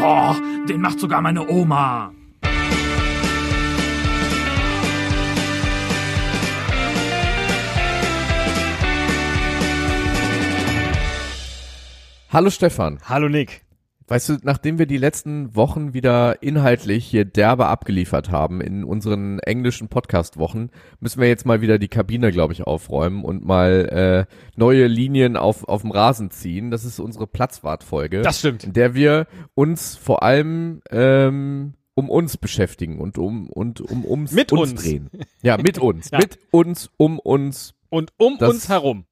Oh, den macht sogar meine Oma. Hallo Stefan. Hallo Nick. Weißt du, nachdem wir die letzten Wochen wieder inhaltlich hier derbe abgeliefert haben in unseren englischen Podcast-Wochen, müssen wir jetzt mal wieder die Kabine, glaube ich, aufräumen und mal äh, neue Linien auf, auf dem Rasen ziehen. Das ist unsere Platzwartfolge. Das stimmt. In der wir uns vor allem ähm, um uns beschäftigen und um und um ums Mit uns, uns. drehen. Ja, mit uns. Ja. Mit uns, um uns Und um Das- uns herum,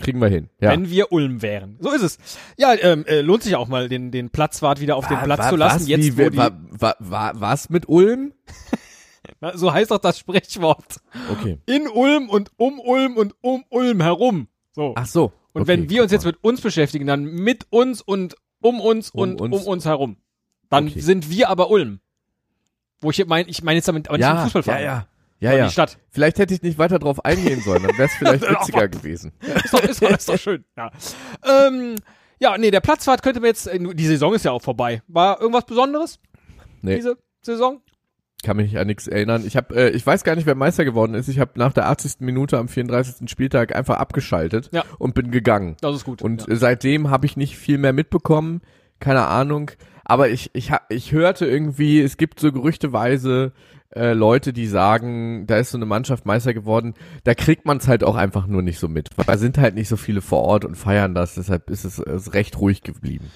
kriegen wir hin. Ja. wenn wir Ulm wären. So ist es. Ja, ähm, äh, lohnt sich auch mal, den, den Platzwart wieder auf den Wa- Platz wa- zu lassen. was, Jetzt, wie, wo die, wa, wa, wa, was mit Ulm? Na, so heißt doch das Sprichwort. Okay. In Ulm und um Ulm und um Ulm herum. So. Ach so. und okay, wenn wir uns jetzt mit uns beschäftigen, dann mit uns und um uns Um und uns. um uns herum. Dann Okay. sind wir aber Ulm. Wo ich meine, ich meine jetzt damit aber nicht den ja, Fußballverein. ja, ja. Ja, ja. Die Stadt. Vielleicht hätte ich nicht weiter drauf eingehen sollen, dann wäre es vielleicht witziger gewesen. Ist doch, ist doch, ist doch schön. Ja. Ähm, ja, nee, der Platzwart könnte mir jetzt, äh, die Saison ist ja auch vorbei. War irgendwas Besonderes? Nee. Diese Saison? Kann mich an nichts erinnern. Ich habe, äh, ich weiß gar nicht, wer Meister geworden ist. Ich habe nach der 80. Minute am 34. Spieltag einfach abgeschaltet Ja. und bin gegangen. Das ist gut. Und ja. seitdem habe ich nicht viel mehr mitbekommen. Keine Ahnung. Aber ich, ich, ich hörte irgendwie, es gibt so gerüchteweise äh, Leute, die sagen, da ist so eine Mannschaft Meister geworden. Da kriegt man es halt auch einfach nur nicht so mit. Weil da sind halt nicht so viele vor Ort und feiern das. Deshalb ist es, ist recht ruhig geblieben.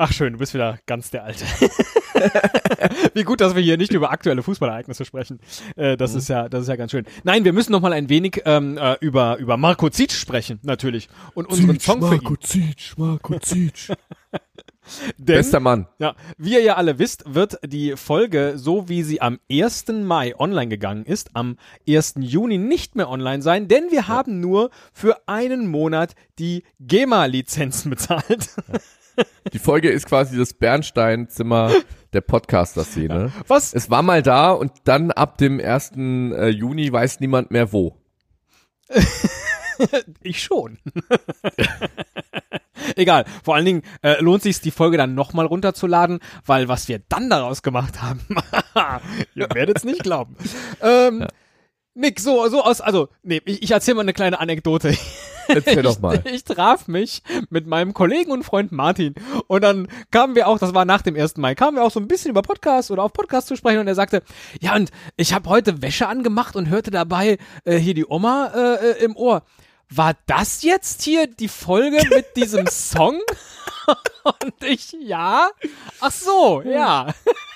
Ach schön, du bist wieder ganz der Alte. Wie gut, dass wir hier nicht über aktuelle Fußballereignisse sprechen. Äh, das ist ja, das ist ja ganz schön. Nein, wir müssen noch mal ein wenig ähm, äh, über über Marco Zic sprechen, natürlich, und unseren Song für ihn. Zic, Marco Zic. Denn, Bester Mann. ja, wie ihr ja alle wisst, wird die Folge, so wie sie am 1. Mai online gegangen ist, am 1. Juni nicht mehr online sein, denn wir haben nur für einen Monat die GEMA-Lizenzen bezahlt. Die Folge ist quasi das Bernsteinzimmer der Podcaster-Szene. Was Es war mal da und dann ab dem 1. äh, Juni weiß niemand mehr wo. Ich schon. Egal. Vor allen Dingen äh, lohnt sich die Folge dann nochmal runterzuladen, weil was wir dann daraus gemacht haben, ihr werdet es nicht glauben. Ähm, Nick, so, so aus, also, nee, ich, ich erzähle mal eine kleine Anekdote. Erzähl doch mal. Ich, ich traf mich mit meinem Kollegen und Freund Martin und dann kamen wir auch, das war nach dem 1. Mai, kamen wir auch so ein bisschen über Podcast oder auf Podcast zu sprechen und er sagte, ja und ich habe heute Wäsche angemacht und hörte dabei äh, hier die Oma äh, äh, im Ohr. War das jetzt hier die Folge mit diesem Song? und ich, ja. Ach so, ja.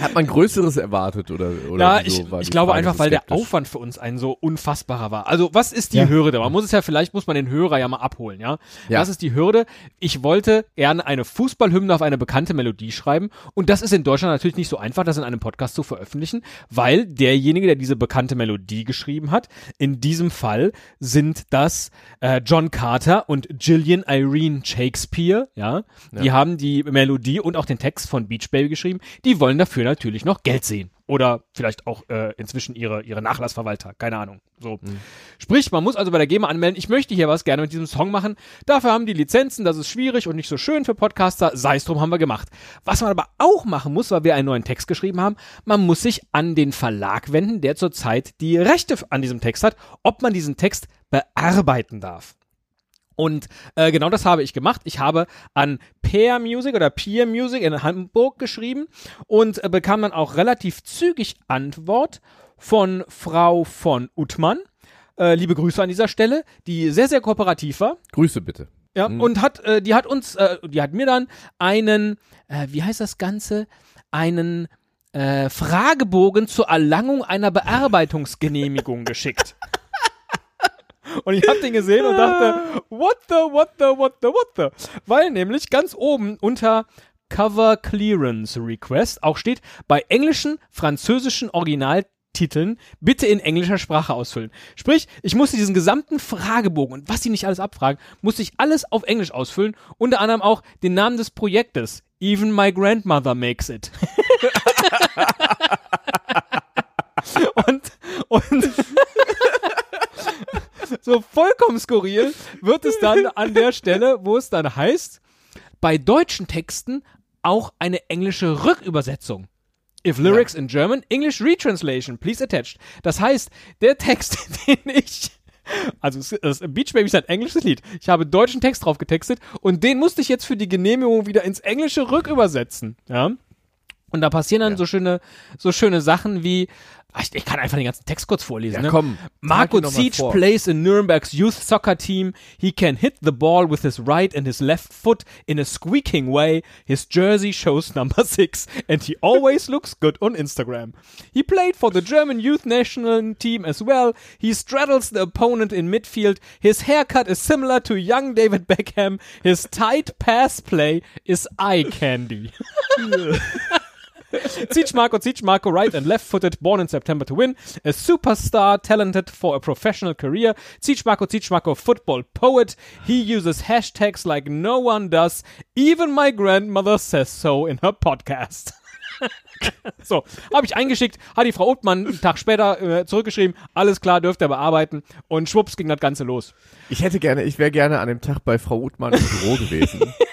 Hat man Größeres erwartet oder, oder Ja, ich, war ich glaube Frage einfach, so weil der? Aufwand für uns ein so unfassbarer war. Also was ist die Ja. Hürde? Man muss es ja, vielleicht muss man den Hörer ja mal abholen, ja? Ja. Was ist die Hürde? Ich wollte gerne eine Fußballhymne auf eine bekannte Melodie schreiben und das ist in Deutschland natürlich nicht so einfach, das in einem Podcast zu veröffentlichen, weil derjenige, der diese bekannte Melodie geschrieben hat, in diesem Fall sind das äh, John Carter und Gillian Irene Shakespeare, ja? Die haben die Melodie und auch den Text von Beach Baby geschrieben. Die wollen dafür natürlich noch Geld sehen. Oder vielleicht auch äh, inzwischen ihre, ihre Nachlassverwalter, keine Ahnung. So. Sprich, man muss also bei der GEMA anmelden, ich möchte hier was gerne mit diesem Song machen. Dafür haben die Lizenzen, das ist schwierig und nicht so schön für Podcaster. Sei es drum, haben wir gemacht. Was man aber auch machen muss, weil wir einen neuen Text geschrieben haben, man muss sich an den Verlag wenden, der zurzeit die Rechte an diesem Text hat, ob man diesen Text bearbeiten darf. Und äh, genau das habe ich gemacht. Ich habe an Peer Music oder Peer Music in Hamburg geschrieben und äh, bekam dann auch relativ zügig Antwort von Frau von Uttmann. Äh, liebe Grüße an dieser Stelle, die sehr, sehr kooperativ war. Grüße bitte. Ja, und hat, äh, die hat uns, äh, die hat mir dann einen, äh, wie heißt das Ganze, einen Fragebogen zur Erlangung einer Bearbeitungsgenehmigung geschickt. Und ich habe den gesehen und dachte, what the, what the, what the, what the? Weil nämlich ganz oben unter Cover Clearance Request auch steht, bei englischen, französischen Originaltiteln bitte in englischer Sprache ausfüllen. Sprich, ich musste diesen gesamten Fragebogen und was sie nicht alles abfragen, musste ich alles auf Englisch ausfüllen, unter anderem auch den Namen des Projektes. Even my grandmother makes it. und, und so vollkommen skurril wird es dann an der Stelle, wo es dann heißt, bei deutschen Texten auch eine englische Rückübersetzung. If lyrics in German, English retranslation, please attached. Das heißt, der Text, den ich also das Beach Baby ist ein englisches Lied. Ich habe deutschen Text drauf getextet und den musste ich jetzt für die Genehmigung wieder ins Englische rückübersetzen. Ja. Und da passieren dann so schöne, so schöne Sachen wie, ach, ich, ich kann einfach den ganzen Text kurz vorlesen. Ja, ne? komm, Marco noch mal Zietsch vor. plays in Nürnberg's youth soccer team. He can hit the ball with his right and his left foot in a squeaking way. His jersey shows number six and he always looks good on Instagram. He played for the German youth national team as well. He straddles the opponent in midfield. His haircut is similar to young David Beckham. His tight pass play is eye candy. Zietsch Marco, Zietsch Marco, right and left footed, born in September to win. A superstar, talented for a professional career. Zietsch Marco, Zietsch Marco, football poet. He uses hashtags like no one does. Even my grandmother says so in her podcast. so, habe ich eingeschickt, hat die Frau Obmann einen Tag später äh, zurückgeschrieben, alles klar, dürft ihr bearbeiten und schwupps ging das Ganze los. Ich hätte gerne, ich wäre gerne an dem Tag bei Frau Uthmann im Büro gewesen.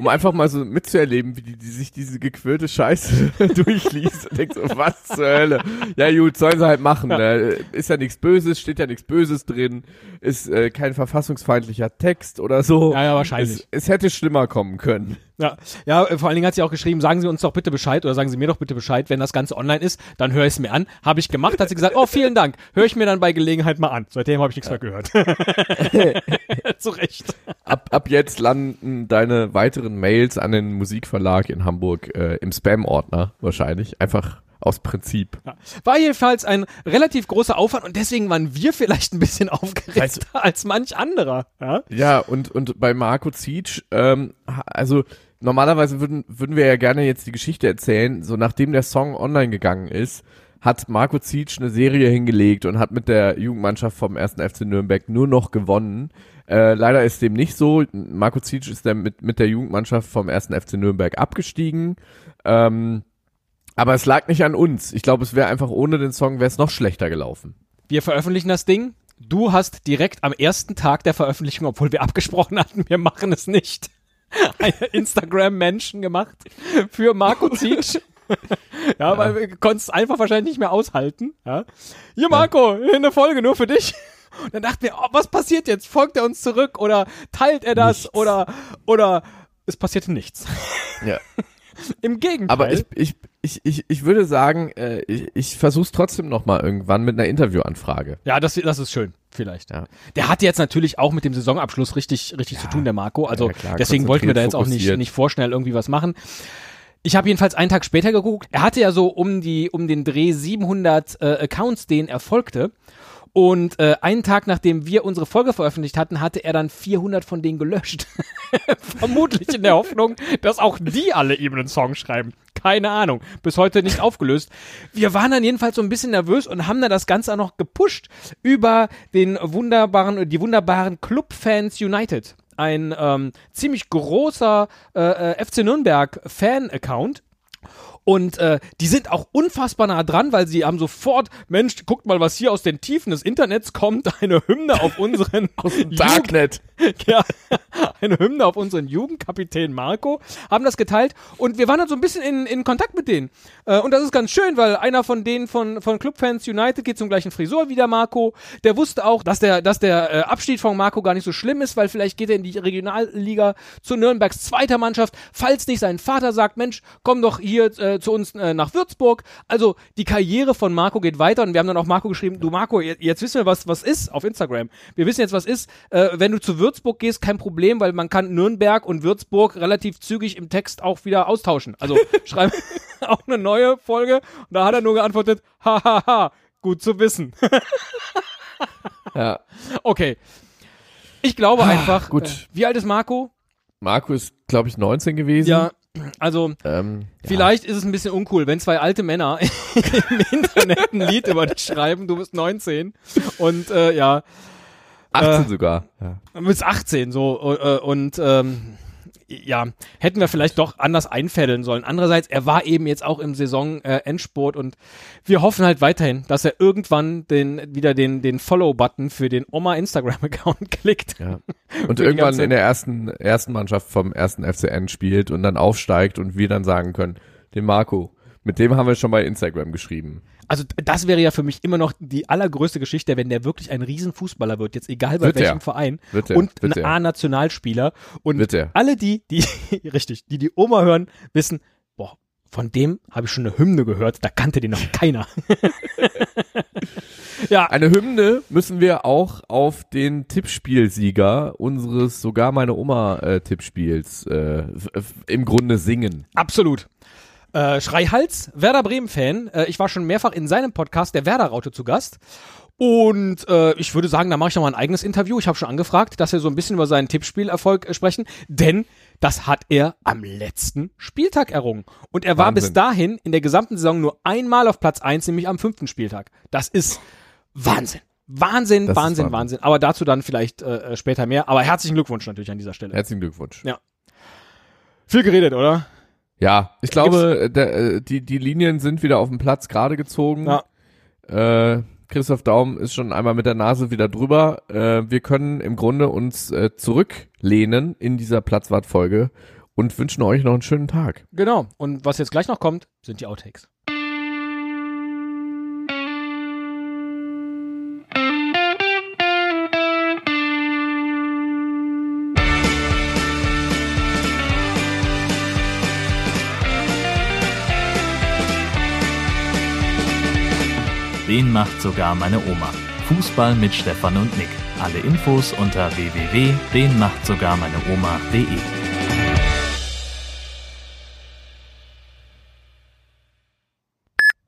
Um einfach mal so mitzuerleben, wie die, die sich diese gequirlte Scheiße durchliest und denkt so, was zur Hölle. Ja gut, sollen sie halt machen. Ne? Ist ja nichts Böses, steht ja nichts Böses drin, ist äh, kein verfassungsfeindlicher Text oder so. Ja, ja, wahrscheinlich. Es, es hätte schlimmer kommen können. Ja, ja, äh, vor allen Dingen hat sie auch geschrieben, sagen Sie uns doch bitte Bescheid oder sagen Sie mir doch bitte Bescheid, wenn das Ganze online ist, dann höre ich es mir an. Habe ich gemacht, hat sie gesagt, oh, vielen Dank, höre ich mir dann bei Gelegenheit mal an. Seitdem habe ich nichts mehr gehört. Zu Recht. Ab, ab jetzt landen deine weiteren Mails an den Musikverlag in Hamburg äh, im Spam-Ordner wahrscheinlich. Einfach aus Prinzip. Ja. War jedenfalls ein relativ großer Aufwand und deswegen waren wir vielleicht ein bisschen aufgeregter als manch anderer. Ja? Ja, und, und bei Marco Zietsch, ähm, also normalerweise würden, würden wir ja gerne jetzt die Geschichte erzählen, so nachdem der Song online gegangen ist, hat Marco Zietsch eine Serie hingelegt und hat mit der Jugendmannschaft vom 1. FC Nürnberg nur noch gewonnen. Äh, leider ist dem nicht so. Marco Zietsch ist dann mit, mit der Jugendmannschaft vom 1. FC Nürnberg abgestiegen. Ähm, aber es lag nicht an uns. Ich glaube, es wäre einfach ohne den Song wäre es noch schlechter gelaufen. Wir veröffentlichen das Ding. Du hast direkt am ersten Tag der Veröffentlichung, obwohl wir abgesprochen hatten, wir machen es nicht, eine Instagram-Menschen gemacht für Marco Zietsch. Ja, weil wir konnten es einfach wahrscheinlich nicht mehr aushalten. Ja. Hier, Marco, eine Folge nur für dich. Und dann dachten wir, oh, was passiert jetzt? Folgt er uns zurück oder teilt er das Nichts. oder oder es passierte nichts. Ja. Im Gegenteil. Aber ich, ich, ich, ich, ich würde sagen, äh, ich, ich versuch's trotzdem noch mal irgendwann mit einer Interviewanfrage. Ja, das, das ist schön, vielleicht. Ja. Der hat jetzt natürlich auch mit dem Saisonabschluss richtig, richtig zu tun, der Marco. Also Ja, klar, deswegen wollten wir da jetzt auch nicht, nicht vorschnell irgendwie was machen. Ich habe jedenfalls einen Tag später geguckt. Er hatte ja so um die um den Dreh 700 äh, Accounts, denen er folgte. Und äh, einen Tag nachdem wir unsere Folge veröffentlicht hatten, hatte er dann 400 von denen gelöscht. Vermutlich in der Hoffnung, dass auch die alle ihm einen Song schreiben. Keine Ahnung. Bis heute nicht aufgelöst. Wir waren dann jedenfalls so ein bisschen nervös und haben dann das Ganze auch noch gepusht über den wunderbaren, die wunderbaren Clubfans United. Ein ähm, ziemlich großer äh, äh, FC Nürnberg Fan-Account. Und äh, die sind auch unfassbar nah dran, weil sie haben sofort, Mensch, guckt mal, was hier aus den Tiefen des Internets kommt, eine Hymne auf unseren Darknet. ja, eine Hymne auf unseren Jugendkapitän Marco, haben das geteilt und wir waren dann so ein bisschen in, in Kontakt mit denen. Äh, und das ist ganz schön, weil einer von denen von, von Clubfans United geht zum gleichen Frisur wie der Marco. Der wusste auch, dass der, dass der äh, Abschied von Marco gar nicht so schlimm ist, weil vielleicht geht er in die Regionalliga zu Nürnbergs zweiter Mannschaft, falls nicht sein Vater sagt, Mensch, komm doch hier äh, zu uns äh, nach Würzburg. Also die Karriere von Marco geht weiter und wir haben dann auch Marco geschrieben, du Marco, jetzt, jetzt wissen wir, was, was ist auf Instagram. Wir wissen jetzt, was ist. Äh, wenn du zu Würzburg gehst, kein Problem, weil man kann Nürnberg und Würzburg relativ zügig im Text auch wieder austauschen. Also schreib auch eine neue Folge. Und da hat er nur geantwortet, hahaha, gut zu wissen. Ja. okay. Ich glaube einfach, gut. Äh, wie alt ist Marco? Marco ist, glaube ich, 19 gewesen. Ja, also Ähm, ja. Vielleicht ist es ein bisschen uncool, wenn zwei alte Männer im Internet ein Lied über dich schreiben, du bist 19 und äh, ja, 18 sogar. Ja. bis 18 so äh, und ähm, ja, hätten wir vielleicht doch anders einfädeln sollen. Andererseits, er war eben jetzt auch im Saison-Endspurt und wir hoffen halt weiterhin, dass er irgendwann den, wieder den, den Follow-Button für den Oma Instagram-Account klickt. Ja. Und irgendwann in der ersten, ersten Mannschaft vom ersten FCN spielt und dann aufsteigt und wir dann sagen können, den Marco, mit dem haben wir schon bei Instagram geschrieben. Also das wäre ja für mich immer noch die allergrößte Geschichte, wenn der wirklich ein Riesenfußballer wird, jetzt egal bei Wird welchem er. Verein Wird er, und wird ein er. A-Nationalspieler und Wird er. alle die, die richtig, die die Oma hören, wissen, boah, von dem habe ich schon eine Hymne gehört, da kannte den noch keiner. ja, Eine Hymne müssen wir auch auf den Tippspielsieger unseres sogar meine Oma äh, Tippspiels äh, im Grunde singen. Absolut. Äh, Schreihals, Werder Bremen-Fan. Äh, ich war schon mehrfach in seinem Podcast, der Werder-Raute, zu Gast. Und äh, ich würde sagen, da mache ich noch mal ein eigenes Interview. Ich habe schon angefragt, dass wir so ein bisschen über seinen Tippspielerfolg äh, sprechen, denn das hat er am letzten Spieltag errungen. Und er war Wahnsinn. bis dahin in der gesamten Saison nur einmal auf Platz eins, nämlich am fünften Spieltag. Das ist Wahnsinn. Wahnsinn, Das Wahnsinn, Wahnsinn. Wahnsinn. Aber dazu dann vielleicht äh, äh, später mehr. Aber herzlichen Glückwunsch natürlich an dieser Stelle. Herzlichen Glückwunsch. Ja. Viel geredet, oder? Ja, ich glaube, äh, der, äh, die, die Linien sind wieder auf dem Platz gerade gezogen. Ja. Äh, Christoph Daum ist schon einmal mit der Nase wieder drüber. Äh, wir können im Grunde uns äh, zurücklehnen in dieser Platzwartfolge und wünschen euch noch einen schönen Tag. Genau. Und was jetzt gleich noch kommt, sind die Outtakes. Den macht sogar meine Oma. Fußball mit Stefan und Nick. Alle Infos unter www.denmachtsogarmeineoma.de.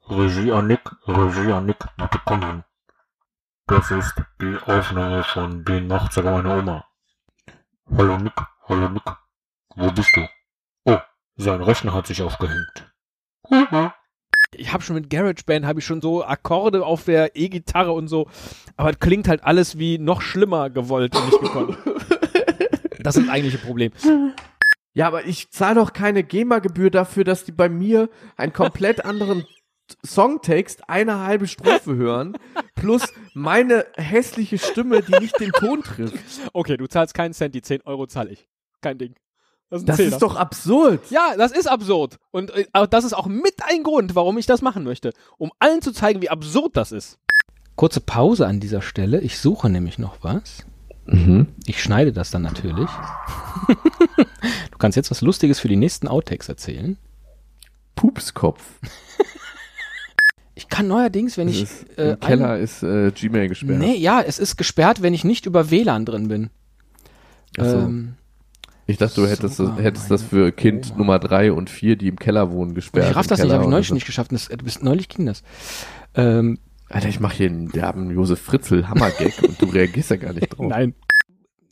Regie an Nick, Regie an Nick, bitte kommen. Das ist die Aufnahme von Den macht sogar meine Oma. Hallo Nick, hallo Nick, wo bist du? Oh, sein Rechner hat sich aufgehängt. Ich habe schon mit GarageBand habe ich schon so Akkorde auf der E-Gitarre und so, aber es klingt halt alles wie noch schlimmer gewollt und nicht gekonnt. Das ist das eigentliche Problem. Ja, aber ich zahle doch keine GEMA-Gebühr dafür, dass die bei mir einen komplett anderen Songtext eine halbe Strophe hören, plus meine hässliche Stimme, die nicht den Ton trifft. Okay, du zahlst keinen Cent, die 10 Euro zahle ich. Kein Ding. Das ist Das ist doch absurd. Ja, das ist absurd. Und äh, das ist auch mit ein Grund, warum ich das machen möchte. Um allen zu zeigen, wie absurd das ist. Kurze Pause an dieser Stelle. Ich suche nämlich noch was. Mhm. Ich schneide das dann natürlich. du kannst jetzt was Lustiges für die nächsten Outtakes erzählen. Pupskopf. Ich kann neuerdings, wenn Das ich ist, äh, Im Keller ist äh, Gmail gesperrt. Nee, ja, es ist gesperrt, wenn ich nicht über WLAN drin bin. Ach so. Ähm, Ich dachte, du hättest, das, Sogar hättest das für Kind Oma. Nummer drei und vier, die im Keller wohnen, gesperrt. ich raff das nicht, habe ich neulich so. nicht geschafft. Das, äh, bis neulich ging das. Ähm, Alter, ich mache hier einen derben Josef Fritzl Hammergag und du reagierst ja gar nicht drauf. nein.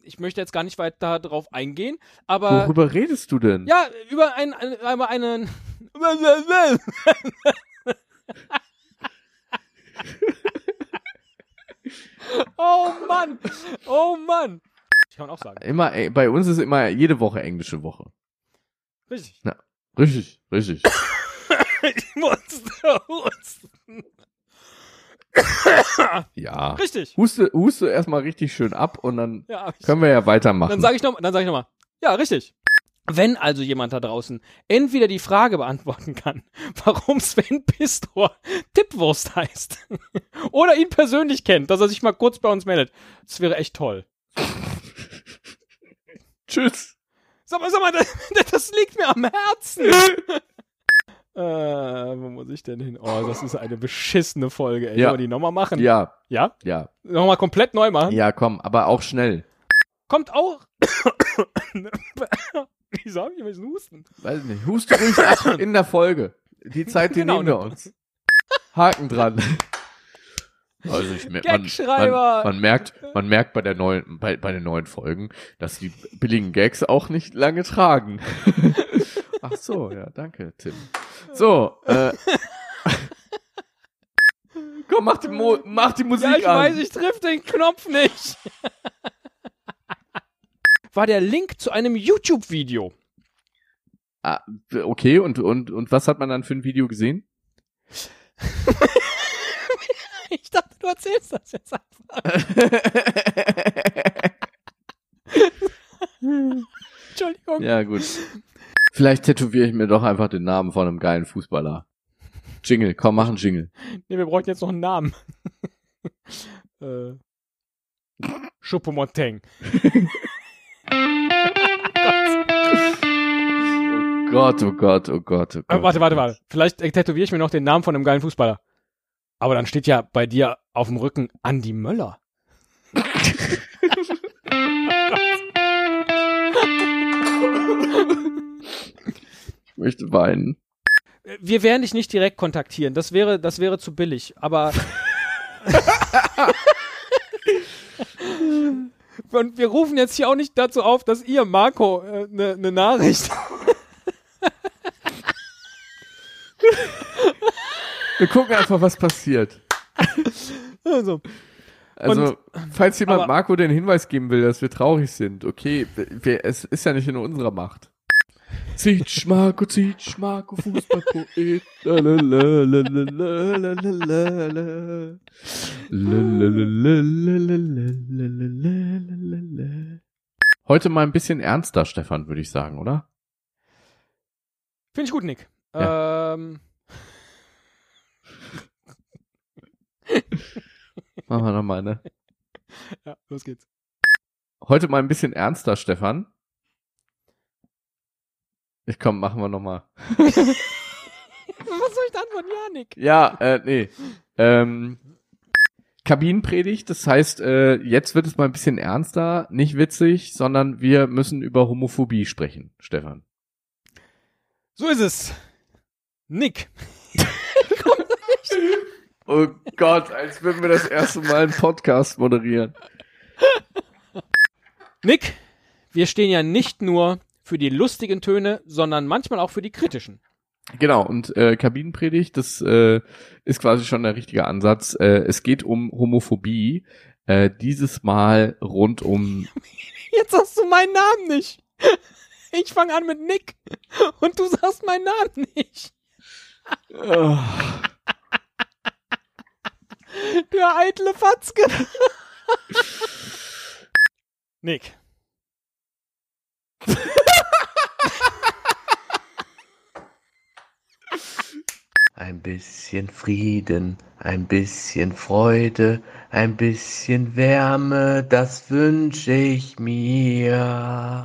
Ich möchte jetzt gar nicht weiter darauf eingehen, aber Worüber redest du denn? ja, über ein, ein, über einen Oh Mann! Oh Mann! Kann man auch sagen. Immer, äh, bei uns ist immer jede Woche englische Woche. Richtig. Richtig, richtig. Ich musste husten. Ja. Richtig. Huste, huste erstmal richtig schön ab und dann Ja, können wir ja weitermachen. Dann sage ich noch, dann sage ich. Ja, richtig. Wenn also jemand da draußen entweder die Frage beantworten kann, warum Sven Pistor Tippwurst heißt, oder ihn persönlich kennt, dass er sich mal kurz bei uns meldet, das wäre echt toll. Tschüss. Sag mal, sag mal, das, das liegt mir am Herzen. äh, wo muss ich denn hin? Oh, das ist eine beschissene Folge, ey. Ja. Sollen wir die nochmal machen? Ja, Ja? ja. Nochmal komplett neu machen? Ja, komm, aber auch schnell. Kommt auch. Wieso hab ich diesen Husten? Weiß nicht. Huste ruhig ab in der Folge. Die Zeit, die Genau, nehmen wir ne? uns. Haken dran. Also ich man, man, man merkt, man merkt bei der neuen, bei, bei den neuen Folgen, dass die billigen Gags auch nicht lange tragen. Ach so, ja, danke, Tim. So, äh, komm, mach die, Mo mach die Musik Ja, ich an. weiß, ich triff den Knopf nicht. War der Link zu einem YouTube-Video. Ah, okay, und, und, und was hat man dann für ein Video gesehen? ich erzählst das jetzt einfach. Entschuldigung. ja, gut. Vielleicht tätowiere ich mir doch einfach den Namen von einem geilen Fußballer. Jingle, komm, mach einen Jingle. Nee, wir bräuchten jetzt noch einen Namen. äh. Choupo-Montaigne. Oh Gott, oh Gott, oh Gott, oh Äh, Gott. warte, warte, warte. Vielleicht äh, tätowiere ich mir noch den Namen von einem geilen Fußballer. Aber dann steht ja bei dir auf dem Rücken Andi Möller. Ich möchte weinen. Wir werden dich nicht direkt kontaktieren. Das wäre, das wäre zu billig. Aber. Und wir rufen jetzt hier auch nicht dazu auf, dass ihr, Marco, eine äh, ne ne Nachricht. Wir gucken einfach, was passiert. Also, also und, falls jemand aber, Marco den Hinweis geben will, dass wir traurig sind, okay, wir, es ist ja nicht in unserer Macht. Zitsch Marco, Zitsch Marco, Fußballpoet. Heute mal ein bisschen ernster, Stefan, würde ich sagen, oder? Finde ich gut, Nick. Ja. Ähm, Machen wir noch mal eine. ja, los geht's. Heute mal ein bisschen ernster, Stefan. Ich komm, machen wir noch mal. Was soll ich dann von Janik? Ja, äh, nee. Ähm, Kabinenpredigt, das heißt, äh, jetzt wird es mal ein bisschen ernster, nicht witzig, sondern wir müssen über Homophobie sprechen, Stefan. So ist es. Nick. Oh Gott, als würden wir das erste Mal einen Podcast moderieren. Nick, wir stehen ja nicht nur für die lustigen Töne, sondern manchmal auch für die kritischen. Genau, und äh, Kabinenpredigt, das äh, ist quasi schon der richtige Ansatz. Äh, es geht um Homophobie, äh, dieses Mal rund um Jetzt sagst du meinen Namen nicht. Ich fange an mit Nick und du sagst meinen Namen nicht. Der eitle Fatzke. Nick. Ein bisschen Frieden, ein bisschen Freude, ein bisschen Wärme, das wünsche ich mir.